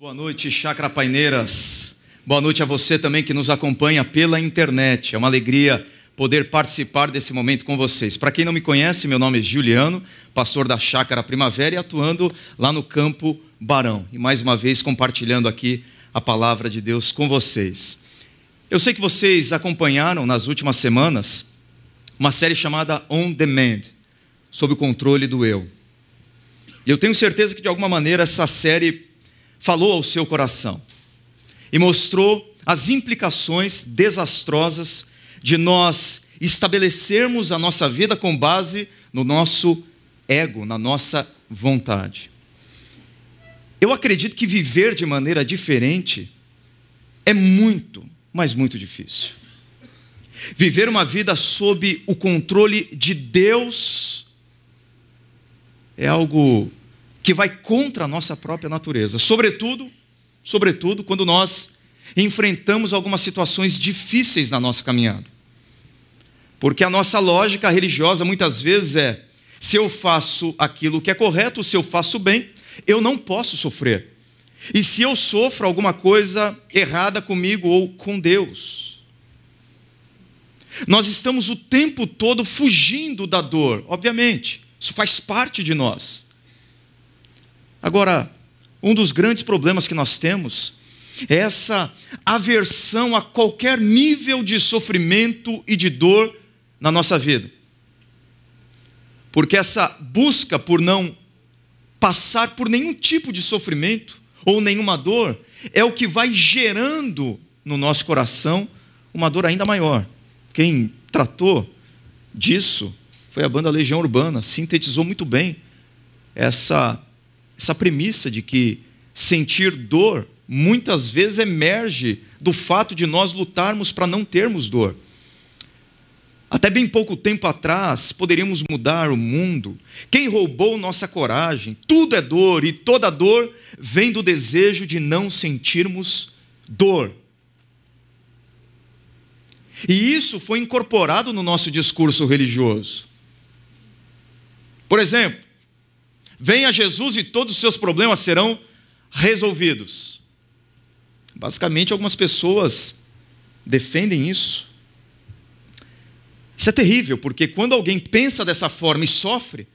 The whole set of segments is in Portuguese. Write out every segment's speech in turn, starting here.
Boa noite, Chacra Paineiras. Boa noite a você também que nos acompanha pela internet. É uma alegria poder participar desse momento com vocês. Para quem não me conhece, meu nome é Juliano, pastor da Chácara Primavera e atuando lá no campo Barão. E mais uma vez compartilhando aqui a palavra de Deus com vocês. Eu sei que vocês acompanharam nas últimas semanas uma série chamada On Demand, sob o controle do eu. E eu tenho certeza que de alguma maneira essa série falou ao seu coração e mostrou as implicações desastrosas de nós estabelecermos a nossa vida com base no nosso ego, na nossa vontade. Eu acredito que viver de maneira diferente é muito, mas muito difícil. Viver uma vida sob o controle de Deus é algo que vai contra a nossa própria natureza, sobretudo, sobretudo quando nós enfrentamos algumas situações difíceis na nossa caminhada. Porque a nossa lógica religiosa muitas vezes é: se eu faço aquilo que é correto, se eu faço bem, eu não posso sofrer. E se eu sofro alguma coisa errada comigo ou com Deus? Nós estamos o tempo todo fugindo da dor, obviamente, isso faz parte de nós. Agora, um dos grandes problemas que nós temos é essa aversão a qualquer nível de sofrimento e de dor na nossa vida. Porque essa busca por não passar por nenhum tipo de sofrimento ou nenhuma dor é o que vai gerando no nosso coração uma dor ainda maior. Quem tratou disso foi a banda Legião Urbana, sintetizou muito bem essa essa premissa de que sentir dor muitas vezes emerge do fato de nós lutarmos para não termos dor. Até bem pouco tempo atrás, poderíamos mudar o mundo. Quem roubou nossa coragem? Tudo é dor, e toda dor vem do desejo de não sentirmos dor. E isso foi incorporado no nosso discurso religioso. Por exemplo, venha Jesus e todos os seus problemas serão resolvidos. Basicamente, algumas pessoas defendem isso. Isso é terrível, porque quando alguém pensa dessa forma e sofre,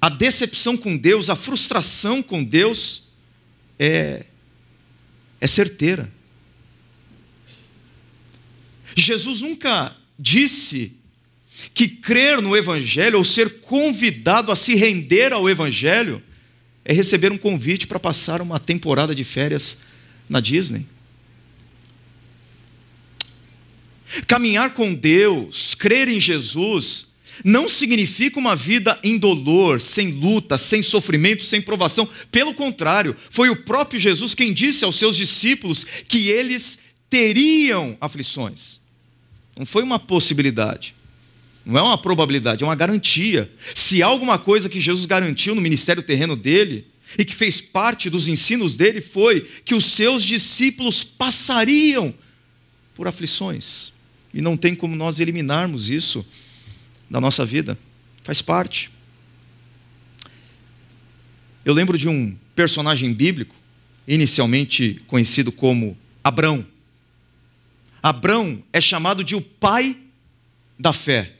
a decepção com Deus, a frustração com Deus é, é certeira. Jesus nunca disse que crer no Evangelho ou ser convidado a se render ao Evangelho é receber um convite para passar uma temporada de férias na Disney. Caminhar com Deus, crer em Jesus, não significa uma vida indolor, sem luta, sem sofrimento, sem provação. Pelo contrário, foi o próprio Jesus quem disse aos seus discípulos que eles teriam aflições. Não foi uma possibilidade. Não é uma probabilidade, é uma garantia. Se há alguma coisa que Jesus garantiu no ministério terreno dele, e que fez parte dos ensinos dele, foi que os seus discípulos passariam por aflições. E não tem como nós eliminarmos isso da nossa vida. Faz parte. Eu lembro de um personagem bíblico, inicialmente conhecido como Abrão. Abrão é chamado de o pai da fé.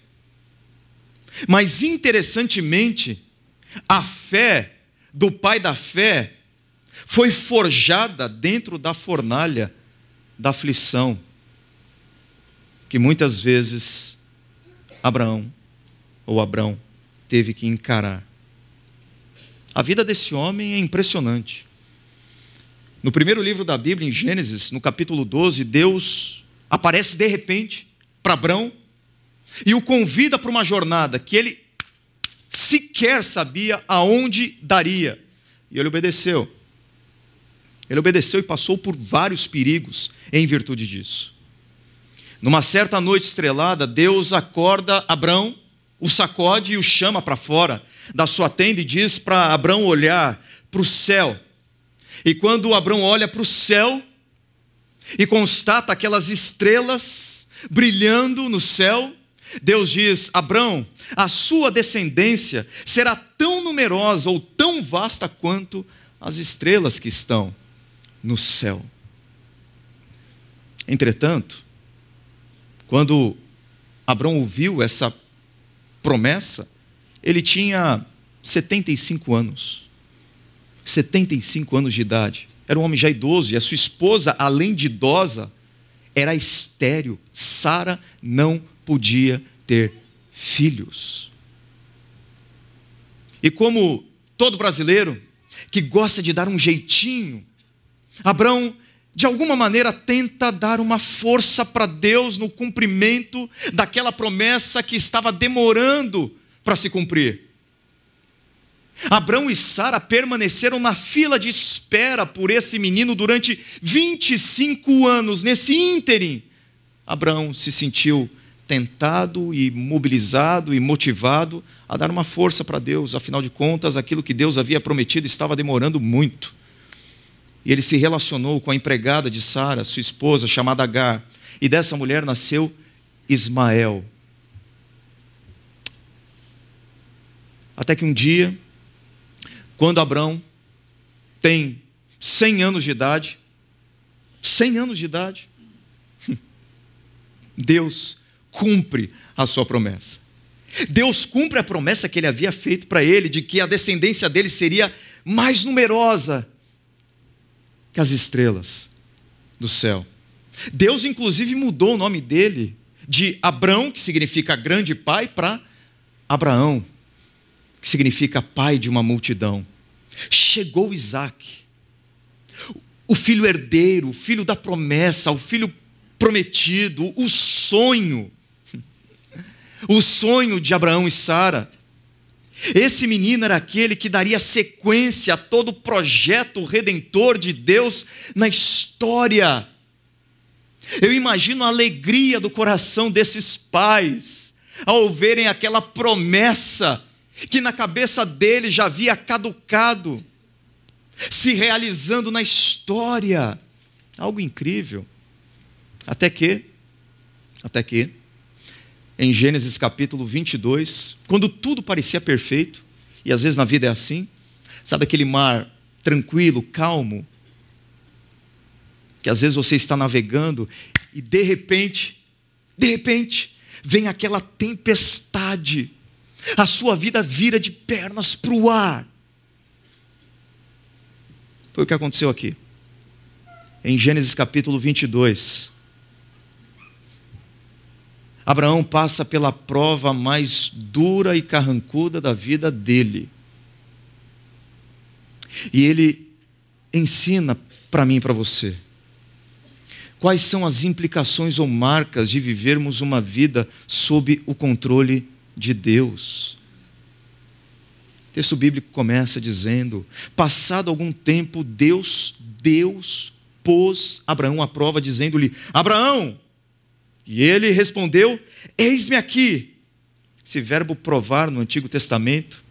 Mas interessantemente, a fé do pai da fé foi forjada dentro da fornalha da aflição que muitas vezes Abraão ou Abrão teve que encarar. A vida desse homem é impressionante. No primeiro livro da Bíblia, em Gênesis, no capítulo 12, Deus aparece de repente para Abrão e o convida para uma jornada que ele sequer sabia aonde daria. E ele obedeceu. Ele obedeceu e passou por vários perigos em virtude disso. Numa certa noite estrelada, Deus acorda Abrão, o sacode e o chama para fora da sua tenda e diz para Abrão olhar para o céu. E quando Abrão olha para o céu e constata aquelas estrelas brilhando no céu, Deus diz: Abrão, a sua descendência será tão numerosa ou tão vasta quanto as estrelas que estão no céu. Entretanto, quando Abraão ouviu essa promessa, ele tinha 75 anos. 75 anos de idade. Era um homem já idoso e a sua esposa, além de idosa, era estéril. Sara não podia ter filhos. E como todo brasileiro que gosta de dar um jeitinho, Abraão, de alguma maneira, tenta dar uma força para Deus no cumprimento daquela promessa que estava demorando para se cumprir. Abraão e Sara permaneceram na fila de espera por esse menino durante 25 anos. Nesse ínterim, Abraão se sentiu tentado e mobilizado e motivado a dar uma força para Deus, afinal de contas, aquilo que Deus havia prometido estava demorando muito. E ele se relacionou com a empregada de Sara, sua esposa, chamada Agar, e dessa mulher nasceu Ismael. Até que um dia, quando Abraão tem 100 anos de idade, 100 anos de idade, Deus cumpre a sua promessa. Deus cumpre a promessa que ele havia feito para ele, de que a descendência dele seria mais numerosa que as estrelas do céu. Deus, inclusive, mudou o nome dele de Abrão, que significa grande pai, para Abraão, que significa pai de uma multidão. Chegou Isaac, o filho herdeiro, o filho da promessa, o filho prometido, o sonho o sonho de Abraão e Sara. Esse menino era aquele que daria sequência a todo o projeto redentor de Deus na história. Eu imagino a alegria do coração desses pais ao verem aquela promessa que na cabeça deles já havia caducado, se realizando na história. Algo incrível. Até que, até que, em Gênesis capítulo 22, quando tudo parecia perfeito, e às vezes na vida é assim, sabe aquele mar tranquilo, calmo, que às vezes você está navegando e de repente, de repente, vem aquela tempestade, a sua vida vira de pernas para o ar. Foi o que aconteceu aqui. Em Gênesis capítulo 22, Abraão passa pela prova mais dura e carrancuda da vida dele. E ele ensina para mim e para você quais são as implicações ou marcas de vivermos uma vida sob o controle de Deus. O texto bíblico começa dizendo: Passado algum tempo, Deus, Deus pôs Abraão à prova, dizendo-lhe: Abraão, e ele respondeu: Eis-me aqui. Esse verbo provar no Antigo Testamento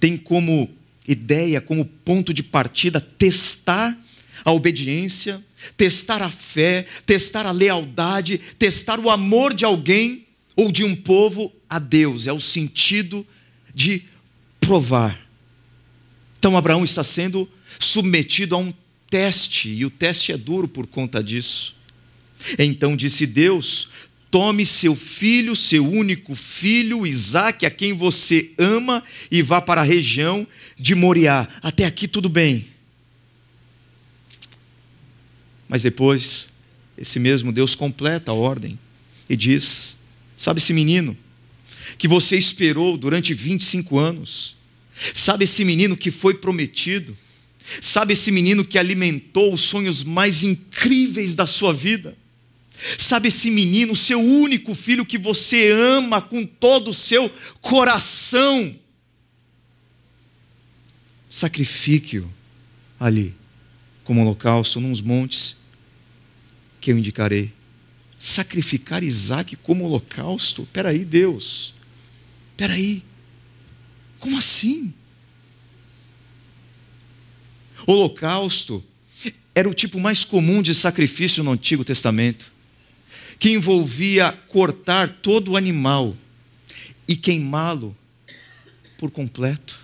tem como ideia, como ponto de partida, testar a obediência, testar a fé, testar a lealdade, testar o amor de alguém ou de um povo a Deus. É o sentido de provar. Então Abraão está sendo submetido a um teste, e o teste é duro por conta disso. Então disse Deus: Tome seu filho, seu único filho, Isaque, a quem você ama, e vá para a região de Moriá. Até aqui tudo bem. Mas depois, esse mesmo Deus completa a ordem e diz: Sabe esse menino que você esperou durante 25 anos? Sabe esse menino que foi prometido? Sabe esse menino que alimentou os sonhos mais incríveis da sua vida? Sabe esse menino, seu único filho que você ama com todo o seu coração? Sacrifique-o ali, como holocausto, nos montes que eu indicarei. Sacrificar Isaac como holocausto? Peraí, Deus. Peraí. Como assim? Holocausto era o tipo mais comum de sacrifício no Antigo Testamento que envolvia cortar todo o animal e queimá-lo por completo.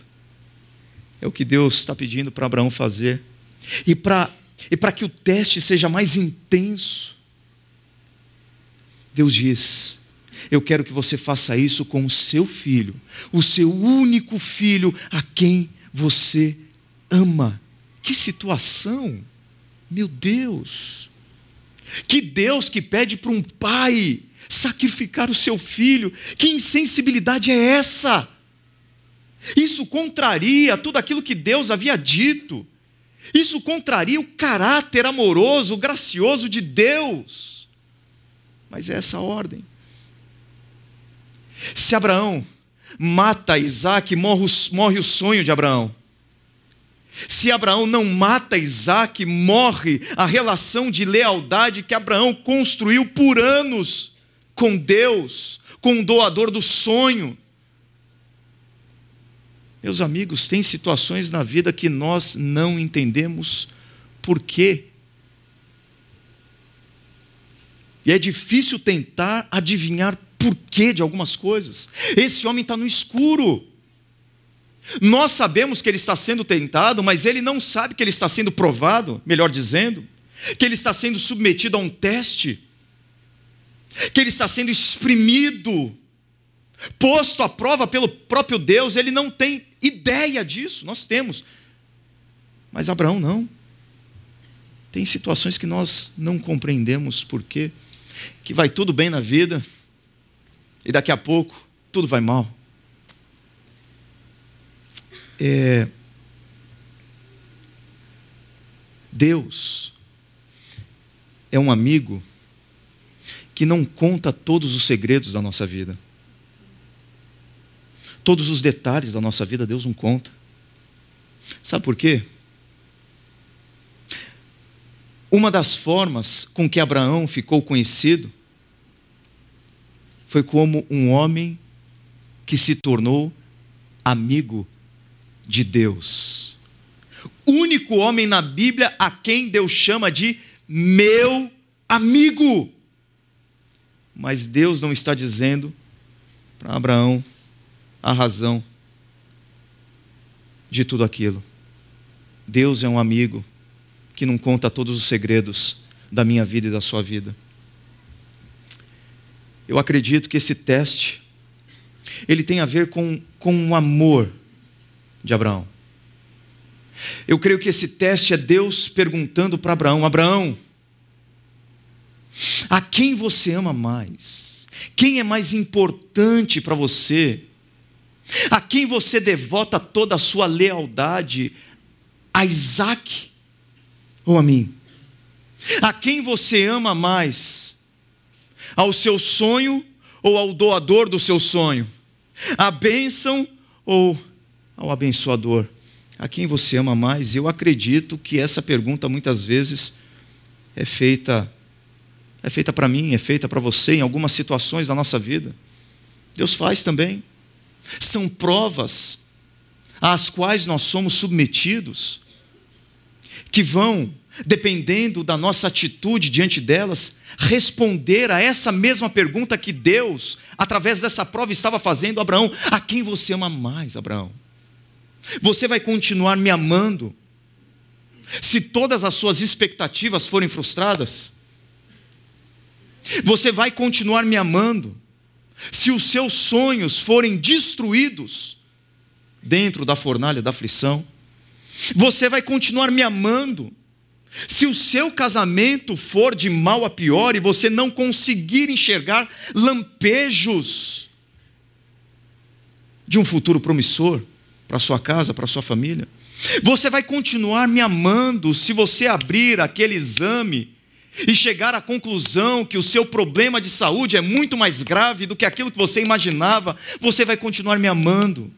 É o que Deus está pedindo para Abraão fazer. E para e que o teste seja mais intenso, Deus diz: Eu quero que você faça isso com o seu filho, o seu único filho, a quem você ama. Que situação! Meu Deus! Que Deus que pede para um pai sacrificar o seu filho, que insensibilidade é essa? Isso contraria tudo aquilo que Deus havia dito. Isso contraria o caráter amoroso, gracioso de Deus. Mas é essa a ordem. Se Abraão mata Isaac, morre, o sonho de Abraão. Se Abraão não mata Isaac, morre a relação de lealdade que Abraão construiu por anos com Deus, com o doador do sonho. Meus amigos, tem situações na vida que nós não entendemos por quê. E é difícil tentar adivinhar porquê de algumas coisas. Esse homem está no escuro. Nós sabemos que ele está sendo tentado, mas ele não sabe que ele está sendo provado, melhor dizendo, que ele está sendo submetido a um teste, que ele está sendo exprimido, posto à prova pelo próprio Deus, ele não tem ideia disso, nós temos. Mas Abraão não. Tem situações que nós não compreendemos por quê. Que vai tudo bem na vida e daqui a pouco tudo vai mal. É, Deus é um amigo que não conta todos os segredos da nossa vida. Todos os detalhes da nossa vida Deus não conta. Sabe por quê? Uma das formas com que Abraão ficou conhecido foi como um homem que se tornou amigo de Deus. Único homem na Bíblia a quem Deus chama de meu amigo. Mas Deus não está dizendo para Abraão a razão de tudo aquilo. Deus é um amigo que não conta todos os segredos da minha vida e da sua vida. Eu acredito que esse teste ele tem a ver com, com o amor de Abraão. Eu creio que esse teste é Deus perguntando para Abraão: Abraão, a quem você ama mais? Quem é mais importante para você? A quem você devota toda a sua lealdade? A Isaac ou a mim? A quem você ama mais? Ao seu sonho ou ao doador do seu sonho? A bênção ou ao abençoador? A quem você ama mais? Eu acredito que essa pergunta muitas vezes é feita é feita para mim, é feita para você em algumas situações da nossa vida. Deus faz também. São provas às quais nós somos submetidos, que vão, dependendo da nossa atitude diante delas, responder a essa mesma pergunta que Deus, através dessa prova, estava fazendo a Abraão: a quem você ama mais, Abraão? Você vai continuar me amando se todas as suas expectativas forem frustradas? Você vai continuar me amando se os seus sonhos forem destruídos dentro da fornalha da aflição, você vai continuar me amando. Se o seu casamento for de mal a pior e você não conseguir enxergar lampejos de um futuro promissor para sua casa, para sua família, você vai continuar me amando se você abrir aquele exame e chegar à conclusão que o seu problema de saúde é muito mais grave do que aquilo que você imaginava, você vai continuar me amando.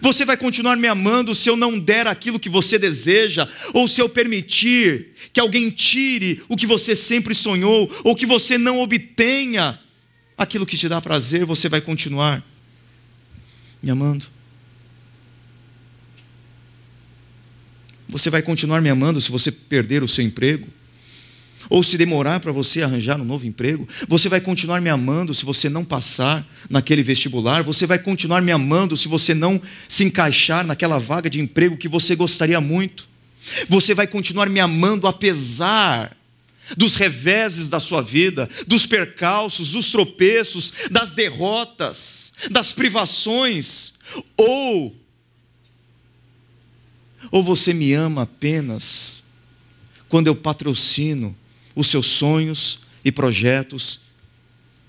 Você vai continuar me amando se eu não der aquilo que você deseja, ou se eu permitir que alguém tire o que você sempre sonhou, ou que você não obtenha aquilo que te dá prazer, você vai continuar me amando. Você vai continuar me amando se você perder o seu emprego? Ou se demorar para você arranjar um novo emprego, você vai continuar me amando se você não passar naquele vestibular, você vai continuar me amando se você não se encaixar naquela vaga de emprego que você gostaria muito. Você vai continuar me amando apesar dos reveses da sua vida, dos percalços, dos tropeços, das derrotas, das privações, ou ou você me ama apenas quando eu patrocino os seus sonhos e projetos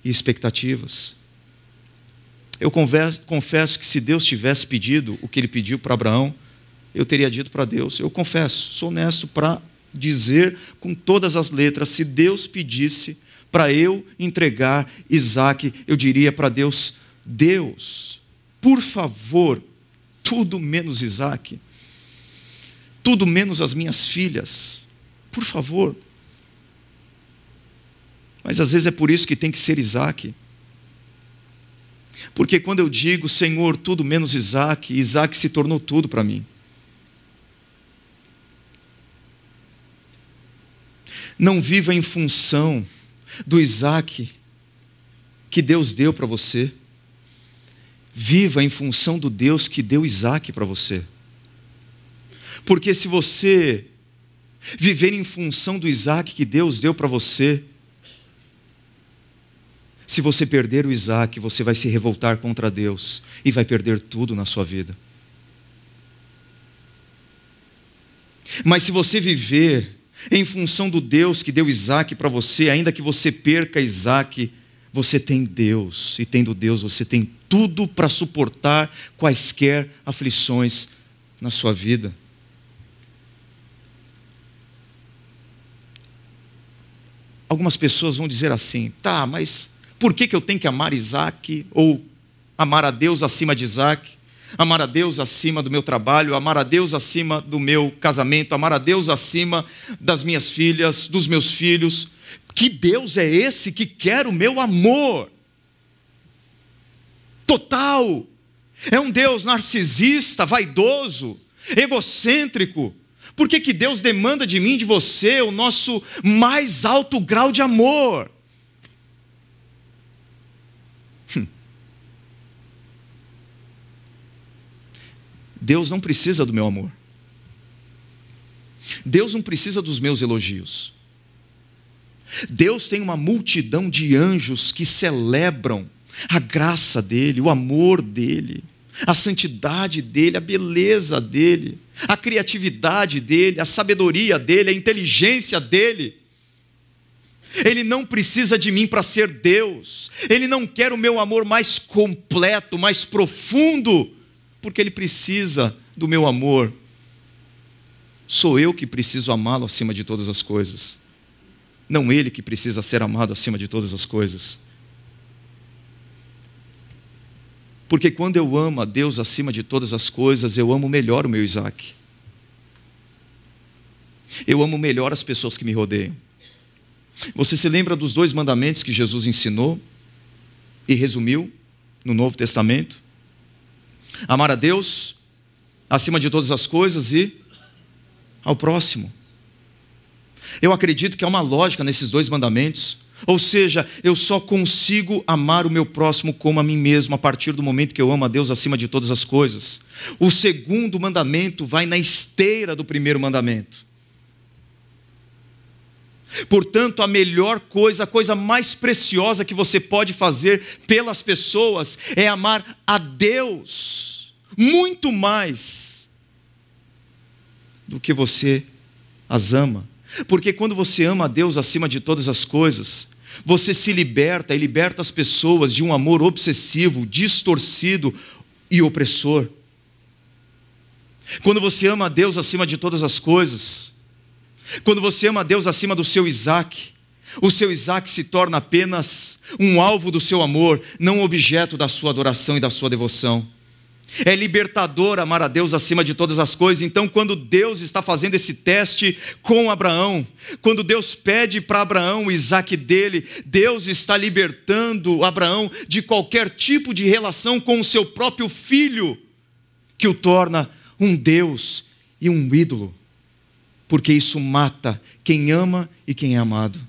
e expectativas? Eu confesso que se Deus tivesse pedido o que ele pediu para Abraão, eu teria dito para Deus, eu confesso, sou honesto para dizer com todas as letras, se Deus pedisse para eu entregar Isaac, eu diria para Deus: Deus, por favor, tudo menos Isaac, tudo menos as minhas filhas, por favor. Mas às vezes é por isso que tem que ser Isaac. Porque quando eu digo, Senhor, tudo menos Isaac, Isaac se tornou tudo para mim. Não viva em função do Isaac que Deus deu para você. Viva em função do Deus que deu Isaac para você. Porque se você viver em função do Isaac que Deus deu para você, se você perder o Isaac, você vai se revoltar contra Deus e vai perder tudo na sua vida. Mas se você viver em função do Deus que deu Isaac para você, ainda que você perca Isaac, você tem Deus, e tendo Deus, você tem tudo para suportar quaisquer aflições na sua vida. Algumas pessoas vão dizer assim: tá, mas por que, que eu tenho que amar Isaac ou amar a Deus acima de Isaac? amar a Deus acima do meu trabalho, amar a Deus acima do meu casamento, amar a Deus acima das minhas filhas, dos meus filhos. Que Deus é esse que quer o meu amor? Total. É um Deus narcisista, vaidoso, egocêntrico. Por que, que Deus demanda de mim, de você, o nosso mais alto grau de amor? Deus não precisa do meu amor. Deus não precisa dos meus elogios. Deus tem uma multidão de anjos que celebram a graça dele, o amor dele, a santidade dele, a beleza dele, a criatividade dele, a sabedoria dele, a inteligência dele. Ele não precisa de mim para ser Deus, ele não quer o meu amor mais completo, mais profundo porque ele precisa do meu amor. Sou eu que preciso amá-lo acima de todas as coisas. Não ele que precisa ser amado acima de todas as coisas. Porque quando eu amo a Deus acima de todas as coisas, eu amo melhor o meu Isaac. Eu amo melhor as pessoas que me rodeiam. Você se lembra dos dois mandamentos que Jesus ensinou e resumiu no Novo Testamento? Amar a Deus acima de todas as coisas e ao próximo. Eu acredito que há uma lógica nesses dois mandamentos. Ou seja, eu só consigo amar o meu próximo como a mim mesmo a partir do momento que eu amo a Deus acima de todas as coisas. O segundo mandamento vai na esteira do primeiro mandamento. Portanto, a melhor coisa, a coisa mais preciosa que você pode fazer pelas pessoas é amar a Deus muito mais do que você as ama. Porque quando você ama a Deus acima de todas as coisas, você se liberta e liberta as pessoas de um amor obsessivo, distorcido e opressor. Quando você ama a Deus acima de todas as coisas, quando você ama Deus acima do seu Isaac, o seu Isaac se torna apenas um alvo do seu amor, não objeto da sua adoração e da sua devoção. É libertador amar a Deus acima de todas as coisas. Então, quando Deus está fazendo esse teste com Abraão, quando Deus pede para Abraão o Isaac dele, Deus está libertando Abraão de qualquer tipo de relação com o seu próprio filho, que o torna um Deus e um ídolo porque isso mata quem ama e quem é amado.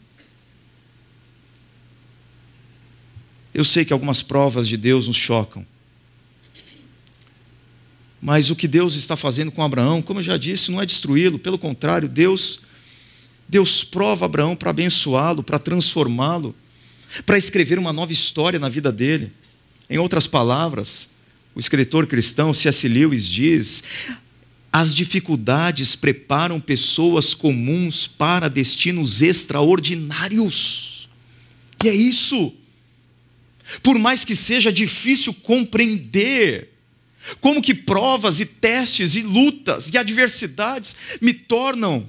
Eu sei que algumas provas de Deus nos chocam, Mas o que Deus está fazendo com Abraão, como eu já disse, não é destruí-lo, pelo contrário, Deus Deus prova Abraão para abençoá-lo, para transformá-lo, para escrever uma nova história na vida dele. Em outras palavras, o escritor cristão C.S. Lewis diz: as dificuldades preparam pessoas comuns para destinos extraordinários. E é isso. Por mais que seja difícil compreender, como que provas e testes e lutas e adversidades me tornam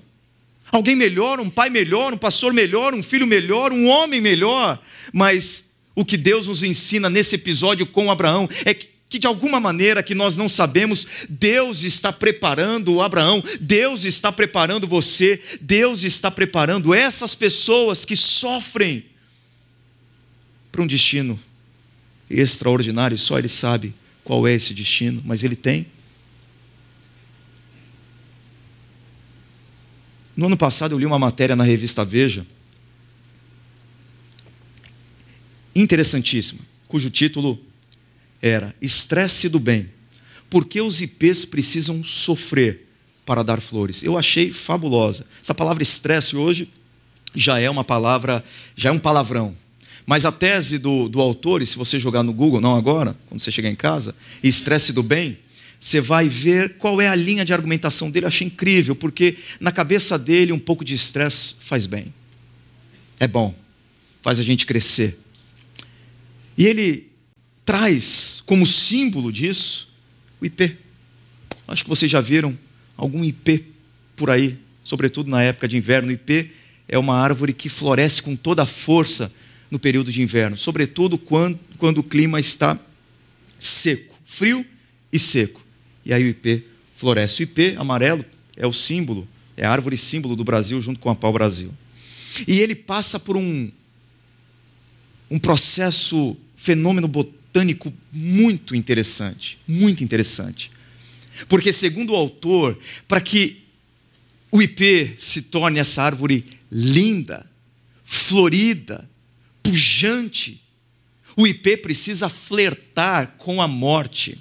alguém melhor, um pai melhor, um pastor melhor, um filho melhor, um homem melhor. Mas o que Deus nos ensina nesse episódio com Abraão é que que de alguma maneira que nós não sabemos, Deus está preparando o Abraão, Deus está preparando você, Deus está preparando essas pessoas que sofrem para um destino extraordinário, só Ele sabe qual é esse destino, mas Ele tem. No ano passado eu li uma matéria na revista Veja, interessantíssima, cujo título era Estresse do Bem. Por que os IPs precisam sofrer para dar flores? Eu achei fabulosa. Essa palavra estresse hoje já é uma palavra, já é um palavrão. Mas a tese do, do autor, e se você jogar no Google, não agora, quando você chegar em casa, estresse do bem, você vai ver qual é a linha de argumentação dele. Eu achei incrível, porque na cabeça dele um pouco de estresse faz bem. É bom, faz a gente crescer. E ele traz como símbolo disso o IP. Acho que vocês já viram algum IP por aí, sobretudo na época de inverno. O IP é uma árvore que floresce com toda a força no período de inverno, sobretudo quando, quando o clima está seco, frio e seco. E aí o IP floresce. O IP amarelo é o símbolo, é a árvore símbolo do Brasil junto com a pau-brasil. E ele passa por um, um processo, fenômeno botânico muito interessante, muito interessante. Porque, segundo o autor, para que o IP se torne essa árvore linda, florida, pujante. O IP precisa flertar com a morte.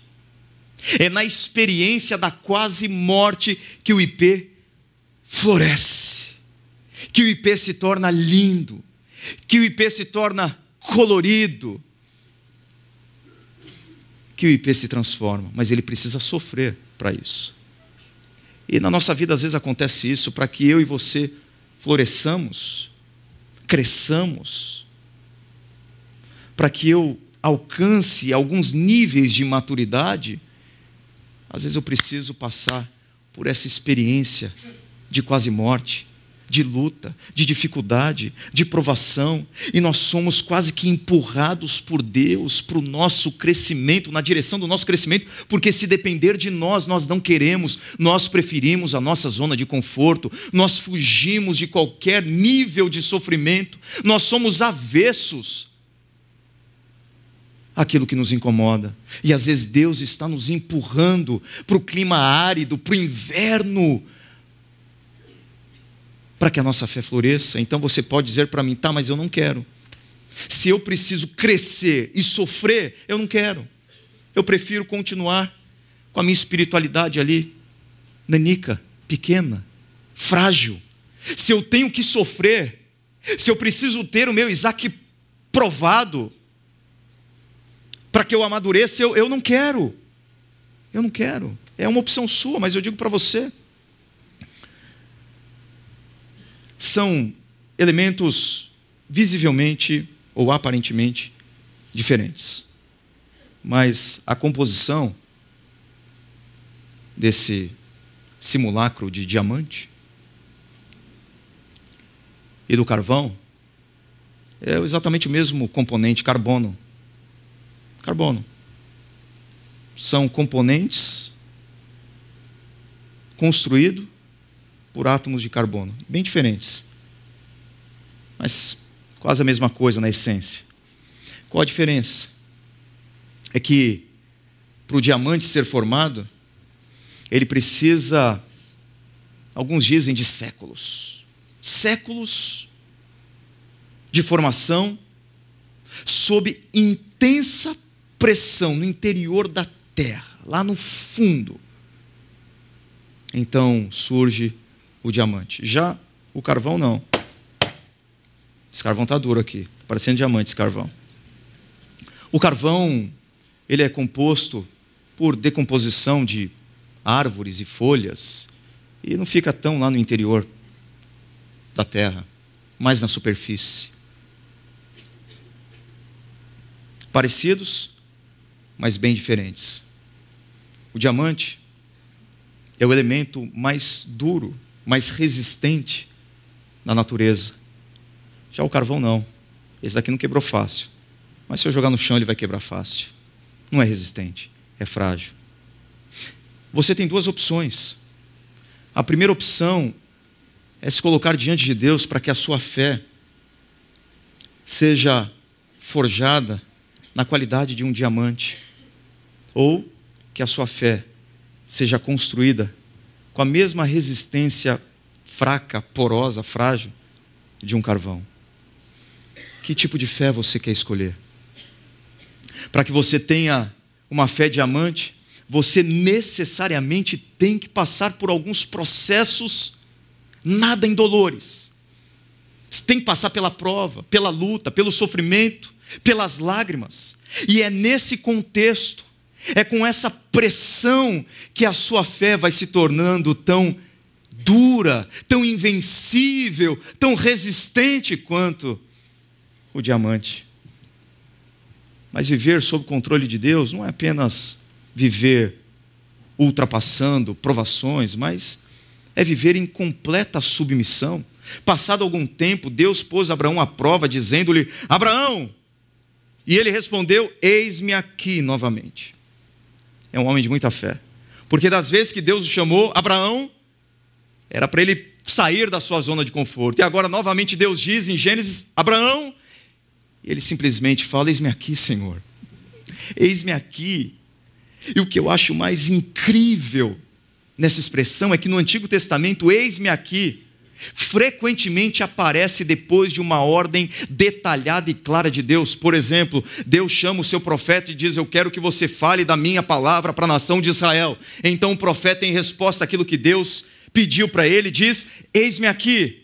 É na experiência da quase morte que o IP floresce, que o IP se torna lindo, que o IP se torna colorido, que o IP se transforma, mas ele precisa sofrer para isso. E na nossa vida às vezes acontece isso, para que eu e você floresçamos, cresçamos, para que eu alcance alguns níveis de maturidade, às vezes eu preciso passar por essa experiência de quase morte, de luta, de dificuldade, de provação, e nós somos quase que empurrados por Deus para o nosso crescimento, na direção do nosso crescimento, porque se depender de nós, nós não queremos, nós preferimos a nossa zona de conforto, nós fugimos de qualquer nível de sofrimento, nós somos avessos aquilo que nos incomoda. E às vezes Deus está nos empurrando para o clima árido, para o inverno, para que a nossa fé floresça. Então você pode dizer para mim, tá, mas eu não quero. Se eu preciso crescer e sofrer, eu não quero. Eu prefiro continuar com a minha espiritualidade ali, nanica, pequena, frágil. Se eu tenho que sofrer, se eu preciso ter o meu Isaac provado, para que eu amadureça, eu, eu não quero. Eu não quero. É uma opção sua, mas eu digo para você. São elementos visivelmente ou aparentemente diferentes. Mas a composição desse simulacro de diamante e do carvão é exatamente o mesmo componente carbono carbono. São componentes construídos por átomos de carbono, bem diferentes, mas quase a mesma coisa na essência. Qual a diferença? É que para o diamante ser formado, ele precisa, alguns dizem, de séculos séculos de formação sob intensa pressão no interior da terra, lá no fundo, então surge o diamante. Já o carvão não. Esse carvão está duro aqui, tá parecendo diamante esse carvão. O carvão, ele é composto por decomposição de árvores e folhas e não fica tão lá no interior da terra, mais na superfície. Parecidos, mas bem diferentes. O diamante é o elemento mais duro, mais resistente na natureza. Já o carvão não. Esse daqui não quebrou fácil. Mas se eu jogar no chão, ele vai quebrar fácil. Não é resistente, é frágil. Você tem duas opções. A primeira opção é se colocar diante de Deus para que a sua fé seja forjada na qualidade de um diamante, ou que a sua fé seja construída com a mesma resistência fraca, porosa, frágil de um carvão. Que tipo de fé você quer escolher? Para que você tenha uma fé diamante, você necessariamente tem que passar por alguns processos nada indolores. Você tem que passar pela prova, pela luta, pelo sofrimento, pelas lágrimas. E é nesse contexto é com essa pressão que a sua fé vai se tornando tão dura, tão invencível, tão resistente quanto o diamante. Mas viver sob o controle de Deus não é apenas viver ultrapassando provações, mas é viver em completa submissão. Passado algum tempo, Deus pôs Abraão à prova, dizendo-lhe: Abraão! E ele respondeu: Eis-me aqui novamente é um homem de muita fé. Porque das vezes que Deus o chamou, Abraão, era para ele sair da sua zona de conforto. E agora, novamente, Deus diz em Gênesis: Abraão, e ele simplesmente fala: Eis-me aqui, Senhor. Eis-me aqui. E o que eu acho mais incrível nessa expressão é que no Antigo Testamento, eis-me aqui, frequentemente aparece depois de uma ordem detalhada e clara de Deus. Por exemplo, Deus chama o seu profeta e diz: Eu quero que você fale da minha palavra para a nação de Israel. Então o profeta, em resposta àquilo que Deus pediu para ele, diz: Eis-me aqui.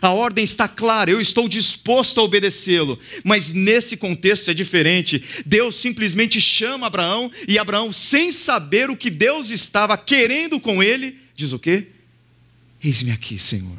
A ordem está clara, eu estou disposto a obedecê-lo. Mas nesse contexto é diferente. Deus simplesmente chama Abraão e Abraão, sem saber o que Deus estava querendo com ele, diz o quê? Eis-me aqui, Senhor.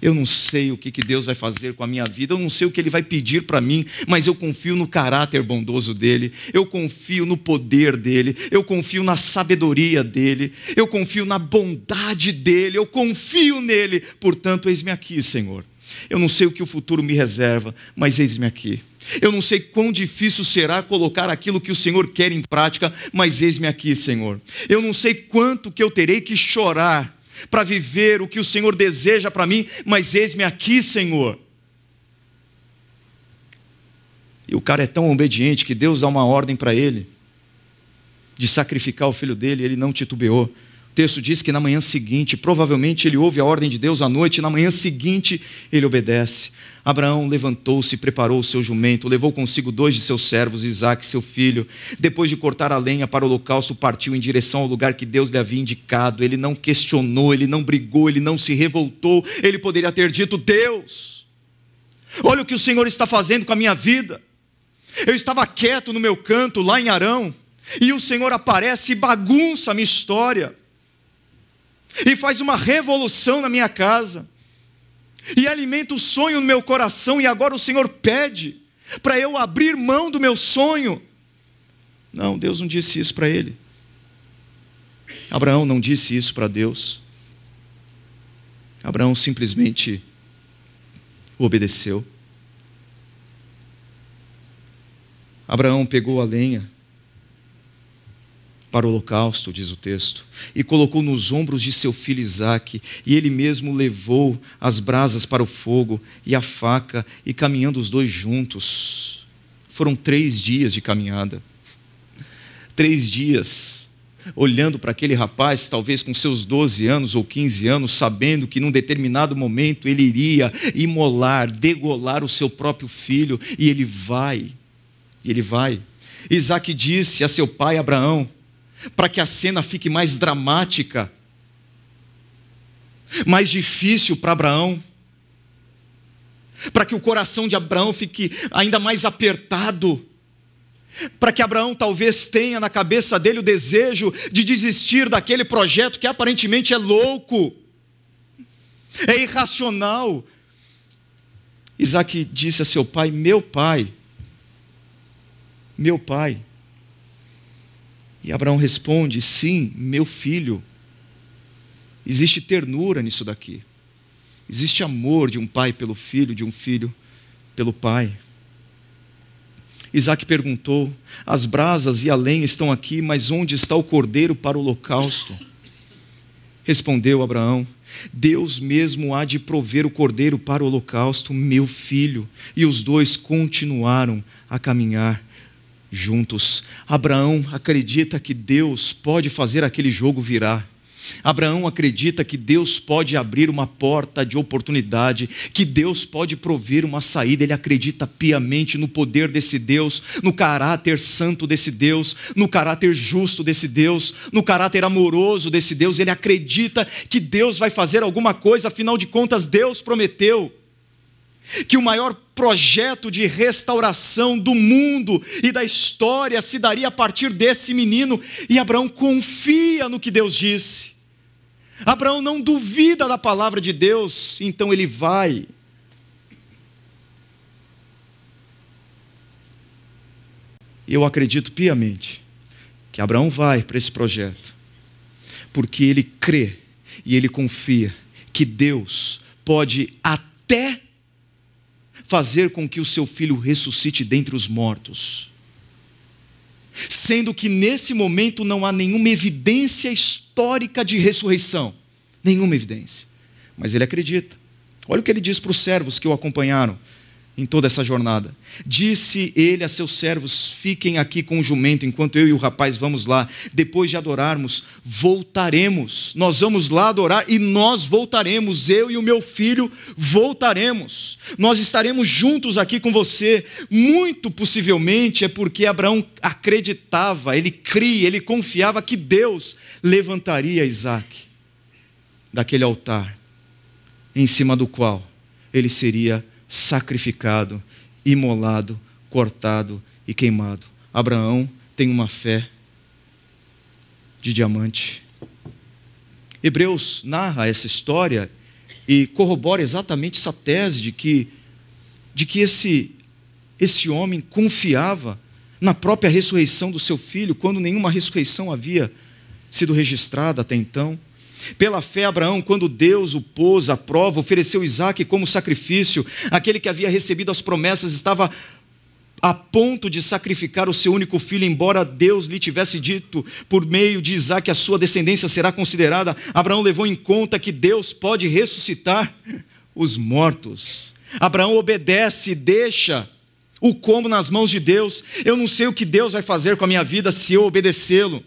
Eu não sei o que Deus vai fazer com a minha vida, eu não sei o que Ele vai pedir para mim, mas eu confio no caráter bondoso dEle, eu confio no poder dEle, eu confio na sabedoria dEle, eu confio na bondade dEle, eu confio nele, portanto, eis-me aqui, Senhor. Eu não sei o que o futuro me reserva, mas eis-me aqui. Eu não sei quão difícil será colocar aquilo que o Senhor quer em prática, mas eis-me aqui, Senhor. Eu não sei quanto que eu terei que chorar para viver o que o Senhor deseja para mim, mas eis-me aqui, Senhor. E o cara é tão obediente que Deus dá uma ordem para ele de sacrificar o filho dele, ele não titubeou. Texto diz que na manhã seguinte, provavelmente ele ouve a ordem de Deus à noite, e na manhã seguinte ele obedece. Abraão levantou-se, preparou o seu jumento, levou consigo dois de seus servos, Isaac, seu filho. Depois de cortar a lenha para o holocausto, partiu em direção ao lugar que Deus lhe havia indicado. Ele não questionou, ele não brigou, ele não se revoltou. Ele poderia ter dito: Deus, olha o que o Senhor está fazendo com a minha vida. Eu estava quieto no meu canto, lá em Arão, e o Senhor aparece e bagunça a minha história, e faz uma revolução na minha casa e alimenta o sonho no meu coração, e agora o Senhor pede para eu abrir mão do meu sonho. Não, Deus não disse isso para ele. Abraão não disse isso para Deus. Abraão simplesmente obedeceu. Abraão pegou a lenha, para o holocausto, diz o texto, e colocou nos ombros de seu filho Isaque, e ele mesmo levou as brasas para o fogo e a faca, e caminhando os dois juntos. Foram três dias de caminhada. Três dias, olhando para aquele rapaz, talvez com seus 12 anos ou 15 anos, sabendo que num determinado momento ele iria imolar, degolar o seu próprio filho, e ele vai, e ele vai. Isaac disse a seu pai Abraão: para que a cena fique mais dramática, mais difícil para Abraão, para que o coração de Abraão fique ainda mais apertado, para que Abraão talvez tenha na cabeça dele o desejo de desistir daquele projeto que aparentemente é louco, é irracional. Isaac disse a seu pai: Meu pai, meu pai. E Abraão responde: Sim, meu filho. Existe ternura nisso daqui. Existe amor de um pai pelo filho, de um filho pelo pai. Isaac perguntou: As brasas e a lenha estão aqui, mas onde está o cordeiro para o holocausto? Respondeu Abraão: Deus mesmo há de prover o cordeiro para o holocausto, meu filho. E os dois continuaram a caminhar juntos. Abraão acredita que Deus pode fazer aquele jogo virar. Abraão acredita que Deus pode abrir uma porta de oportunidade, que Deus pode prover uma saída. Ele acredita piamente no poder desse Deus, no caráter santo desse Deus, no caráter justo desse Deus, no caráter amoroso desse Deus. Ele acredita que Deus vai fazer alguma coisa, afinal de contas, Deus prometeu que o maior projeto de restauração do mundo e da história se daria a partir desse menino, e Abraão confia no que Deus disse. Abraão não duvida da palavra de Deus, então ele vai. Eu acredito piamente que Abraão vai para esse projeto, porque ele crê e ele confia que Deus pode até fazer com que o seu filho ressuscite dentre os mortos. Sendo que nesse momento não há nenhuma evidência histórica de ressurreição, nenhuma evidência. Mas ele acredita. Olha o que ele diz para os servos que o acompanharam em toda essa jornada. Disse ele a seus servos: Fiquem aqui com o jumento, enquanto eu e o rapaz vamos lá. Depois de adorarmos, voltaremos. Nós vamos lá adorar e nós voltaremos. Eu e o meu filho voltaremos. Nós estaremos juntos aqui com você. Muito possivelmente é porque Abraão acreditava, ele cria, ele confiava que Deus levantaria Isaac daquele altar, em cima do qual ele seria sacrificado, imolado, cortado e queimado. Abraão tem uma fé de diamante. Hebreus narra essa história e corrobora exatamente essa tese de que, de que esse, esse homem confiava na própria ressurreição do seu filho, quando nenhuma ressurreição havia sido registrada até então. Pela fé, Abraão, quando Deus o pôs à prova, ofereceu Isaac como sacrifício. Aquele que havia recebido as promessas estava a ponto de sacrificar o seu único filho, embora Deus lhe tivesse dito por meio de Isaac a sua descendência será considerada. Abraão levou em conta que Deus pode ressuscitar os mortos. Abraão obedece e deixa o como nas mãos de Deus. Eu não sei o que Deus vai fazer com a minha vida se eu obedecê-lo.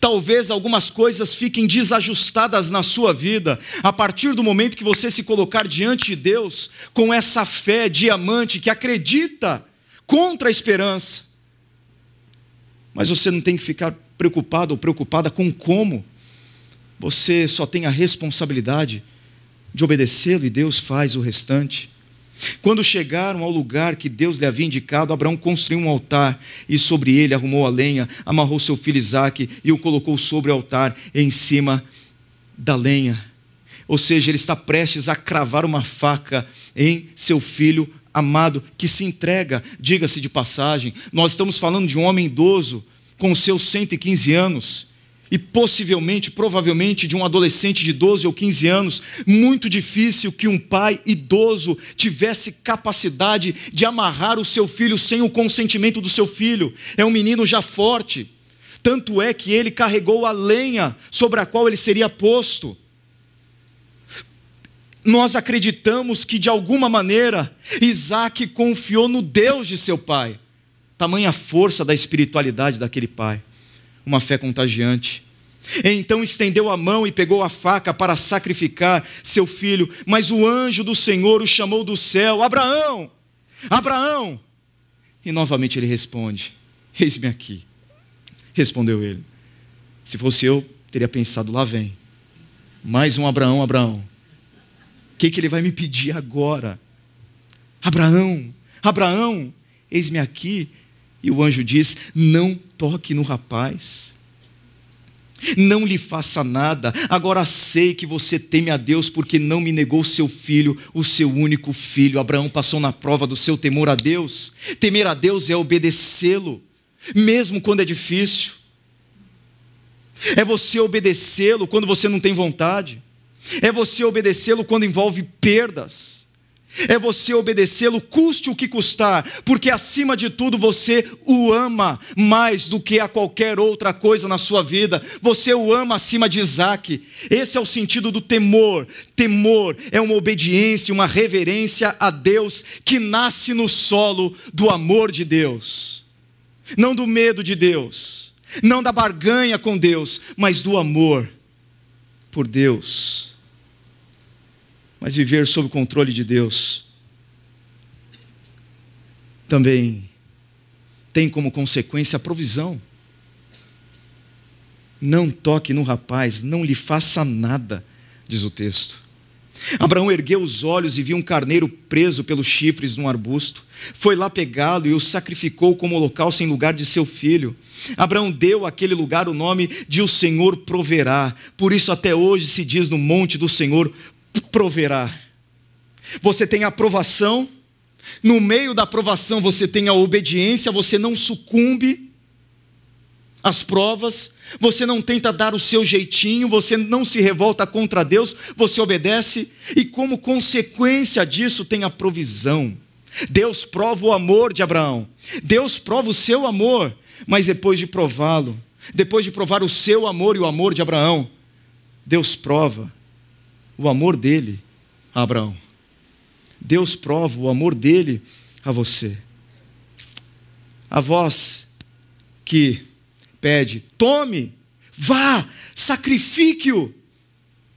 Talvez algumas coisas fiquem desajustadas na sua vida a partir do momento que você se colocar diante de Deus com essa fé diamante que acredita contra a esperança. Mas você não tem que ficar preocupado ou preocupada com como. Você só tem a responsabilidade de obedecê-lo e Deus faz o restante. Quando chegaram ao lugar que Deus lhe havia indicado, Abraão construiu um altar e sobre ele arrumou a lenha, amarrou seu filho Isaque e o colocou sobre o altar em cima da lenha. Ou seja, ele está prestes a cravar uma faca em seu filho amado que se entrega, diga-se de passagem. Nós estamos falando de um homem idoso com seus 115 anos e possivelmente, provavelmente, de um adolescente de 12 ou 15 anos, muito difícil que um pai idoso tivesse capacidade de amarrar o seu filho sem o consentimento do seu filho. É um menino já forte. Tanto é que ele carregou a lenha sobre a qual ele seria posto. Nós acreditamos que de alguma maneira Isaac confiou no Deus de seu pai. Tamanha força da espiritualidade daquele pai uma fé contagiante. Então estendeu a mão e pegou a faca para sacrificar seu filho, mas o anjo do Senhor o chamou do céu: Abraão, Abraão. E novamente ele responde: Eis-me aqui. Respondeu ele: Se fosse eu, teria pensado: lá vem. Mais um Abraão, Abraão. O que, que ele vai me pedir agora? Abraão, Abraão, eis-me aqui. E o anjo diz: Não toque no rapaz. Não lhe faça nada. Agora sei que você teme a Deus porque não me negou seu filho, o seu único filho. Abraão passou na prova do seu temor a Deus. Temer a Deus é obedecê-lo, mesmo quando é difícil. É você obedecê-lo quando você não tem vontade. É você obedecê-lo quando envolve perdas. É você obedecê-lo, custe o que custar, porque acima de tudo você o ama mais do que a qualquer outra coisa na sua vida. Você o ama acima de Isaac. Esse é o sentido do temor. Temor é uma obediência, uma reverência a Deus que nasce no solo do amor de Deus, não do medo de Deus não da barganha com Deus, mas do amor por Deus. Mas viver sob o controle de Deus também tem como consequência a provisão. Não toque no rapaz, não lhe faça nada, diz o texto. Abraão ergueu os olhos e viu um carneiro preso pelos chifres num arbusto. Foi lá pegá-lo e o sacrificou como holocausto em lugar de seu filho. Abraão deu àquele lugar o nome de o Senhor proverá. Por isso até hoje se diz no monte do Senhor proverá. Você tem a aprovação, no meio da aprovação você tem a obediência, você não sucumbe às provas, você não tenta dar o seu jeitinho, você não se revolta contra Deus, você obedece, e como consequência disso tem a provisão. Deus prova o amor de Abraão, Deus prova o seu amor, mas depois de prová-lo, depois de provar o seu amor e o amor de Abraão, Deus prova o amor dele a Abraão. Deus prova o amor dele a você. A voz que pede: tome, vá, sacrifique-o.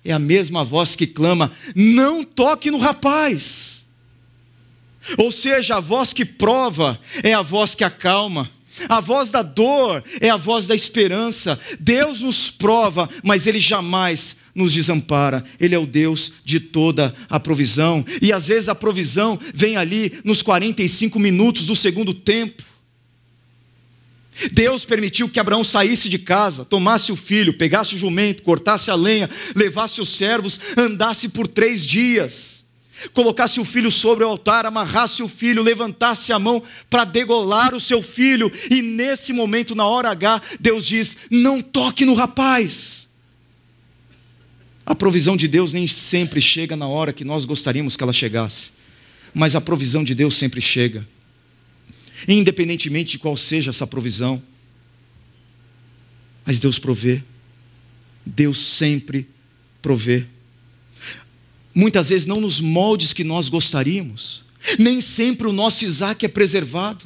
É a mesma voz que clama: não toque no rapaz. Ou seja, a voz que prova é a voz que acalma. A voz da dor é a voz da esperança. Deus nos prova, mas Ele jamais nos desampara. Ele é o Deus de toda a provisão. E às vezes a provisão vem ali nos 45 minutos do segundo tempo. Deus permitiu que Abraão saísse de casa, tomasse o filho, pegasse o jumento, cortasse a lenha, levasse os servos, andasse por três dias, colocasse o filho sobre o altar, amarrasse o filho, levantasse a mão para degolar o seu filho, e nesse momento, na hora H, Deus diz: Não toque no rapaz. A provisão de Deus nem sempre chega na hora que nós gostaríamos que ela chegasse, mas a provisão de Deus sempre chega independentemente de qual seja essa provisão. Mas Deus provê. Deus sempre provê. Muitas vezes não nos moldes que nós gostaríamos. Nem sempre o nosso Isaac é preservado.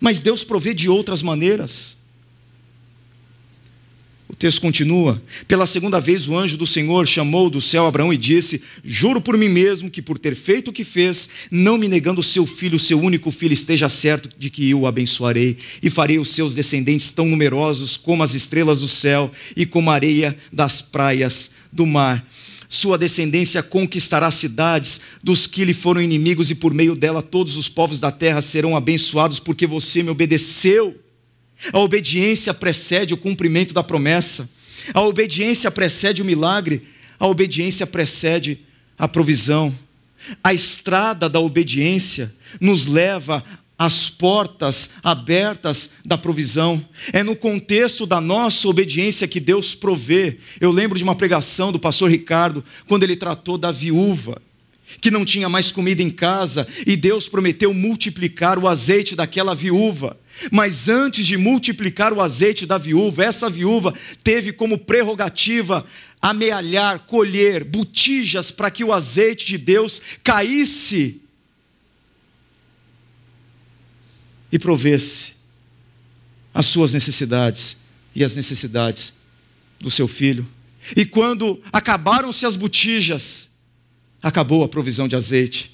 Mas Deus provê de outras maneiras. O texto continua. Pela segunda vez o anjo do Senhor chamou do céu Abraão e disse: Juro por mim mesmo que por ter feito o que fez, não me negando o seu filho, o seu único filho, esteja certo de que eu o abençoarei e farei os seus descendentes tão numerosos como as estrelas do céu e como a areia das praias do mar. Sua descendência conquistará cidades dos que lhe foram inimigos, e por meio dela todos os povos da terra serão abençoados, porque você me obedeceu. A obediência precede o cumprimento da promessa. A obediência precede o milagre. A obediência precede a provisão. A estrada da obediência nos leva às portas abertas da provisão. É no contexto da nossa obediência que Deus provê. Eu lembro de uma pregação do pastor Ricardo, quando ele tratou da viúva que não tinha mais comida em casa e Deus prometeu multiplicar o azeite daquela viúva. Mas antes de multiplicar o azeite da viúva, essa viúva teve como prerrogativa amealhar, colher botijas para que o azeite de Deus caísse e provesse as suas necessidades e as necessidades do seu filho. E quando acabaram-se as botijas, acabou a provisão de azeite.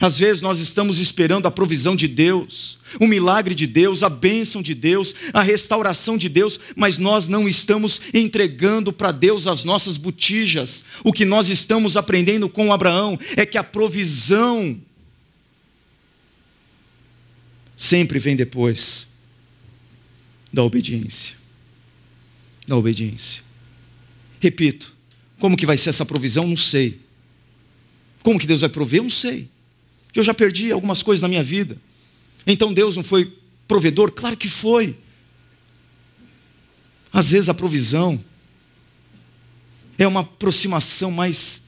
Às vezes nós estamos esperando a provisão de Deus, o milagre de Deus, a bênção de Deus, a restauração de Deus, mas nós não estamos entregando para Deus as nossas botijas. O que nós estamos aprendendo com Abraão é que a provisão sempre vem depois da obediência. Da obediência. Repito, como que vai ser essa provisão? Não sei. Como que Deus vai prover? Eu não sei. Eu já perdi algumas coisas na minha vida. Então Deus não foi provedor? Claro que foi. Às vezes a provisão é uma aproximação mais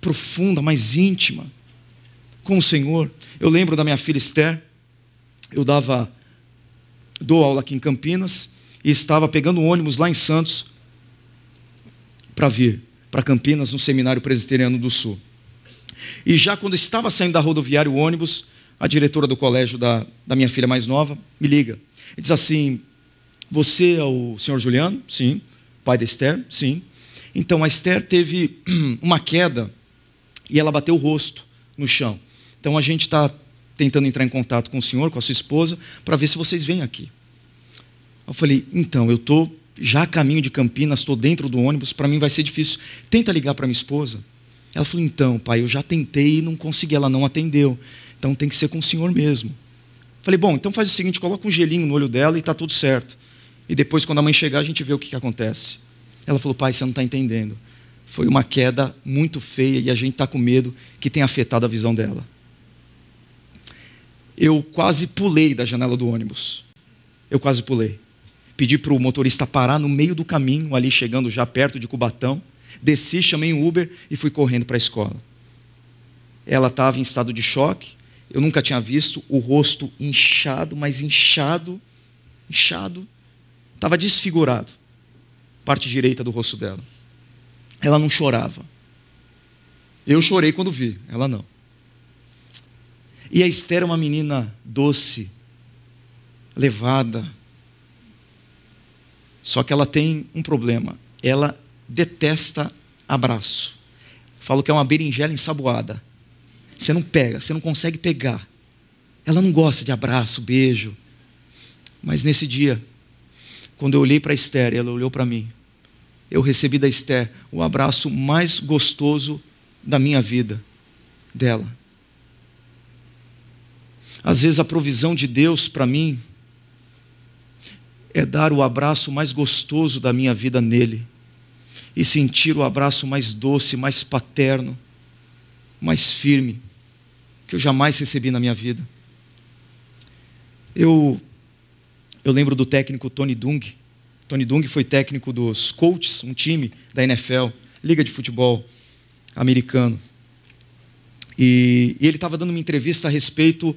profunda, mais íntima com o Senhor. Eu lembro da minha filha Esther, eu dava dou aula aqui em Campinas e estava pegando um ônibus lá em Santos para vir para Campinas no seminário presbiteriano do Sul. E já quando estava saindo da rodoviária o ônibus, a diretora do colégio da, da minha filha mais nova me liga e diz assim: Você é o senhor Juliano? Sim. Pai da Esther? Sim. Então a Esther teve uma queda e ela bateu o rosto no chão. Então a gente está tentando entrar em contato com o senhor, com a sua esposa, para ver se vocês vêm aqui. Eu falei: Então, eu estou já a caminho de Campinas, estou dentro do ônibus, para mim vai ser difícil. Tenta ligar para minha esposa. Ela falou: Então, pai, eu já tentei e não consegui, ela não atendeu. Então tem que ser com o senhor mesmo. Falei: Bom, então faz o seguinte: coloca um gelinho no olho dela e está tudo certo. E depois, quando a mãe chegar, a gente vê o que, que acontece. Ela falou: Pai, você não está entendendo. Foi uma queda muito feia e a gente está com medo que tenha afetado a visão dela. Eu quase pulei da janela do ônibus. Eu quase pulei. Pedi para o motorista parar no meio do caminho, ali chegando já perto de Cubatão. Desci, chamei um Uber e fui correndo para a escola. Ela estava em estado de choque, eu nunca tinha visto, o rosto inchado, mas inchado, inchado, estava desfigurado, parte direita do rosto dela. Ela não chorava. Eu chorei quando vi, ela não. E a Esther é uma menina doce, levada. Só que ela tem um problema. Ela detesta abraço. Falo que é uma berinjela ensaboada. Você não pega, você não consegue pegar. Ela não gosta de abraço, beijo. Mas nesse dia, quando eu olhei para Esther ela olhou para mim, eu recebi da Esther o abraço mais gostoso da minha vida, dela. Às vezes a provisão de Deus para mim é dar o abraço mais gostoso da minha vida nele e sentir o abraço mais doce, mais paterno, mais firme, que eu jamais recebi na minha vida. Eu, eu lembro do técnico Tony Dung. Tony Dung foi técnico dos Colts, um time da NFL, Liga de Futebol Americano. E, e ele estava dando uma entrevista a respeito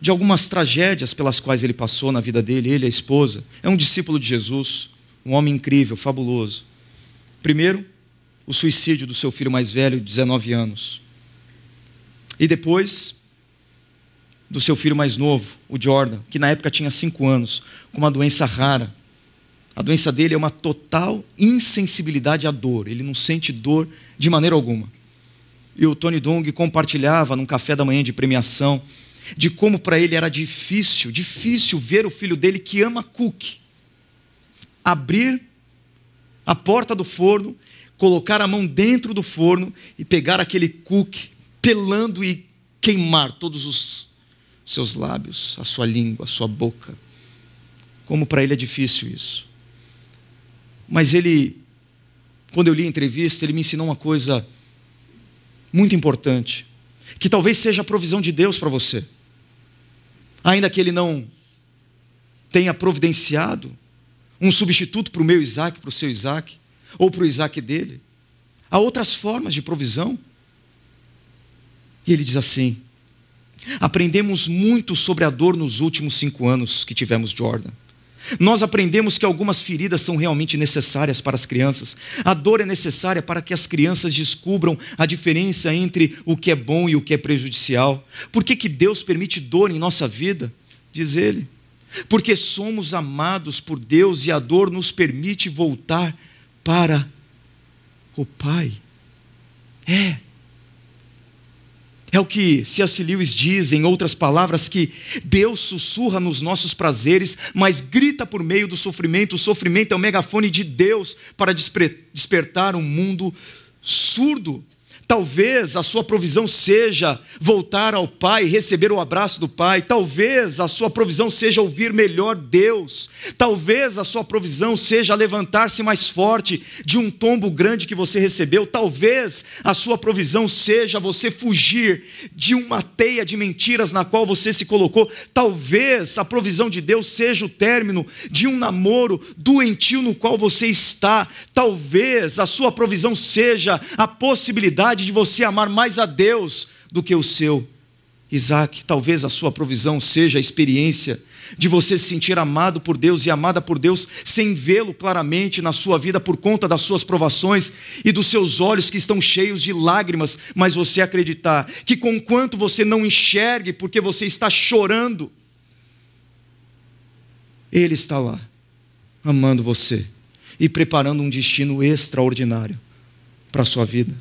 de algumas tragédias pelas quais ele passou na vida dele, ele e a esposa. É um discípulo de Jesus, um homem incrível, fabuloso. Primeiro, o suicídio do seu filho mais velho, de 19 anos. E depois, do seu filho mais novo, o Jordan, que na época tinha 5 anos, com uma doença rara. A doença dele é uma total insensibilidade à dor, ele não sente dor de maneira alguma. E o Tony Dung compartilhava num café da manhã de premiação de como para ele era difícil, difícil ver o filho dele que ama cookie abrir a porta do forno, colocar a mão dentro do forno e pegar aquele cookie, pelando e queimar todos os seus lábios, a sua língua, a sua boca. Como para ele é difícil isso. Mas ele, quando eu li a entrevista, ele me ensinou uma coisa muito importante, que talvez seja a provisão de Deus para você. Ainda que ele não tenha providenciado, um substituto para o meu Isaac, para o seu Isaac, ou para o Isaac dele. Há outras formas de provisão. E ele diz assim: aprendemos muito sobre a dor nos últimos cinco anos que tivemos Jordan. Nós aprendemos que algumas feridas são realmente necessárias para as crianças. A dor é necessária para que as crianças descubram a diferença entre o que é bom e o que é prejudicial. Por que, que Deus permite dor em nossa vida? Diz ele porque somos amados por Deus e a dor nos permite voltar para o Pai. É. É o que C.S. Lewis diz, em outras palavras, que Deus sussurra nos nossos prazeres, mas grita por meio do sofrimento. O sofrimento é o megafone de Deus para despertar um mundo surdo. Talvez a sua provisão seja voltar ao Pai, receber o abraço do Pai. Talvez a sua provisão seja ouvir melhor Deus. Talvez a sua provisão seja levantar-se mais forte de um tombo grande que você recebeu. Talvez a sua provisão seja você fugir de uma teia de mentiras na qual você se colocou. Talvez a provisão de Deus seja o término de um namoro doentio no qual você está. Talvez a sua provisão seja a possibilidade de você amar mais a Deus do que o seu. Isaac, talvez a sua provisão seja a experiência de você se sentir amado por Deus e amada por Deus sem vê-lo claramente na sua vida por conta das suas provações e dos seus olhos que estão cheios de lágrimas, mas você acreditar que conquanto você não enxergue porque você está chorando, Ele está lá, amando você e preparando um destino extraordinário para a sua vida.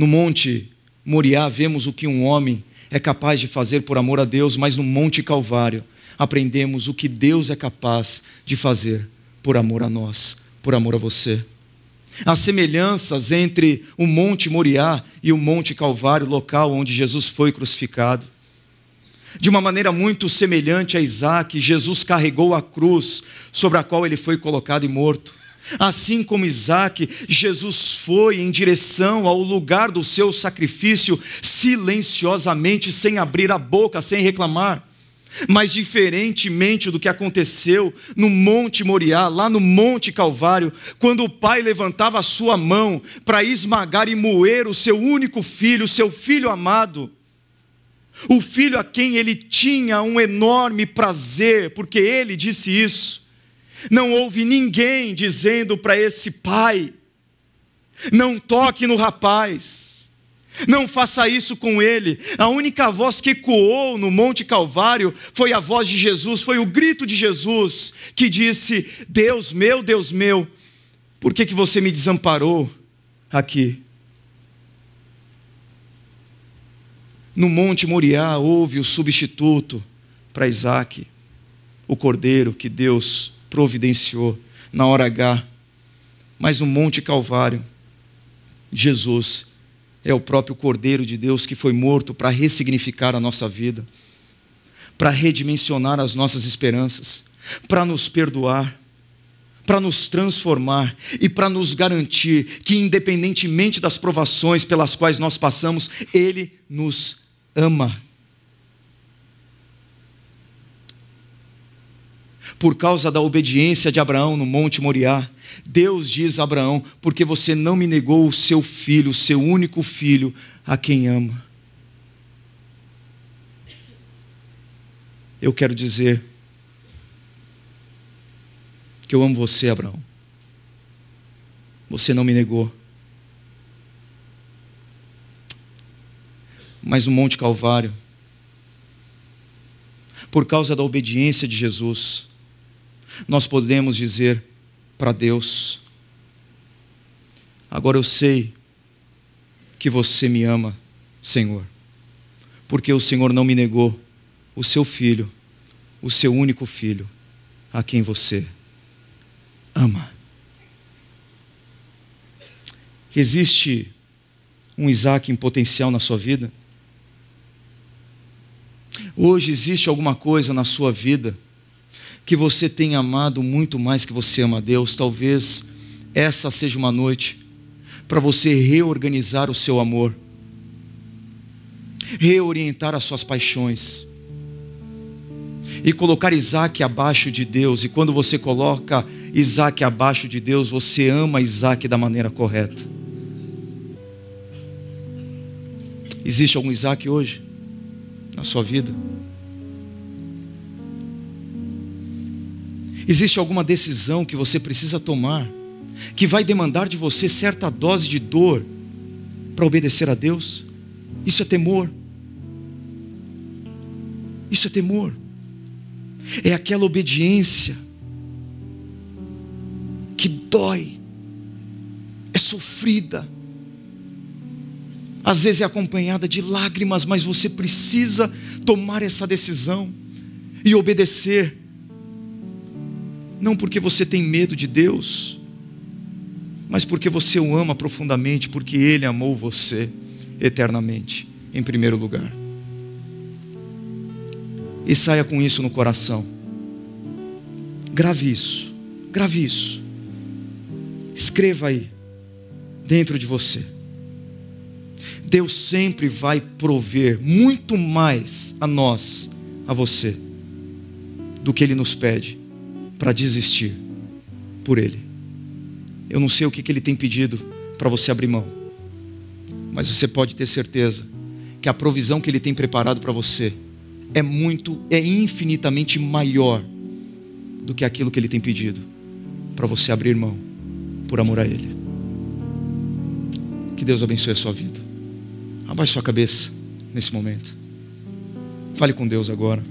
No Monte Moriá vemos o que um homem é capaz de fazer por amor a Deus, mas no Monte Calvário aprendemos o que Deus é capaz de fazer por amor a nós, por amor a você. As semelhanças entre o Monte Moriá e o Monte Calvário, local onde Jesus foi crucificado. De uma maneira muito semelhante a Isaac, Jesus carregou a cruz sobre a qual ele foi colocado e morto. Assim como Isaac, Jesus foi em direção ao lugar do seu sacrifício silenciosamente, sem abrir a boca, sem reclamar. Mas diferentemente do que aconteceu no Monte Moriá, lá no Monte Calvário, quando o pai levantava a sua mão para esmagar e moer o seu único filho, o seu filho amado, o filho a quem ele tinha um enorme prazer, porque ele disse isso. Não houve ninguém dizendo para esse pai: não toque no rapaz, não faça isso com ele. A única voz que ecoou no Monte Calvário foi a voz de Jesus, foi o grito de Jesus que disse: Deus meu, Deus meu, por que, que você me desamparou aqui? No Monte Moriá houve o substituto para Isaac, o cordeiro que Deus providenciou na hora H. Mas no Monte Calvário, Jesus é o próprio Cordeiro de Deus que foi morto para ressignificar a nossa vida, para redimensionar as nossas esperanças, para nos perdoar, para nos transformar e para nos garantir que, independentemente das provações pelas quais nós passamos, Ele nos ama. Por causa da obediência de Abraão no Monte Moriá. Deus diz a Abraão: porque você não me negou o seu filho, o seu único filho, a quem ama. Eu quero dizer que eu amo você, Abraão. Você não me negou. Mas no Monte Calvário, por causa da obediência de Jesus, nós podemos dizer para Deus: Agora eu sei que você me ama, Senhor, porque o Senhor não me negou o seu filho, o seu único filho, a quem você ama. Existe um Isaac em potencial na sua vida? Hoje existe alguma coisa na sua vida que você tem amado muito mais que você ama a Deus, talvez essa seja uma noite para você reorganizar o seu amor, reorientar as suas paixões e colocar Isaac abaixo de Deus. E quando você coloca Isaac abaixo de Deus, você ama Isaac da maneira correta. Existe algum Isaac hoje na sua vida? Existe alguma decisão que você precisa tomar que vai demandar de você certa dose de dor para obedecer a Deus? Isso é temor. Isso é temor. É aquela obediência que dói, é sofrida, Às vezes é acompanhada de lágrimas, mas você precisa tomar essa decisão e obedecer. Não porque você tem medo de Deus, mas porque você o ama profundamente, porque Ele amou você eternamente, em primeiro lugar. E saia com isso no coração. Grave isso, grave isso. Escreva aí, dentro de você. Deus sempre vai prover muito mais a nós, a você, do que Ele nos pede para desistir por Ele. Eu não sei o que, que Ele tem pedido para você abrir mão, mas você pode ter certeza que a provisão que Ele tem preparado para você é muito, é infinitamente maior do que aquilo que Ele tem pedido para você abrir mão por amor a Ele. Que Deus abençoe a sua vida. Abaixe sua cabeça nesse momento. Fale com Deus agora.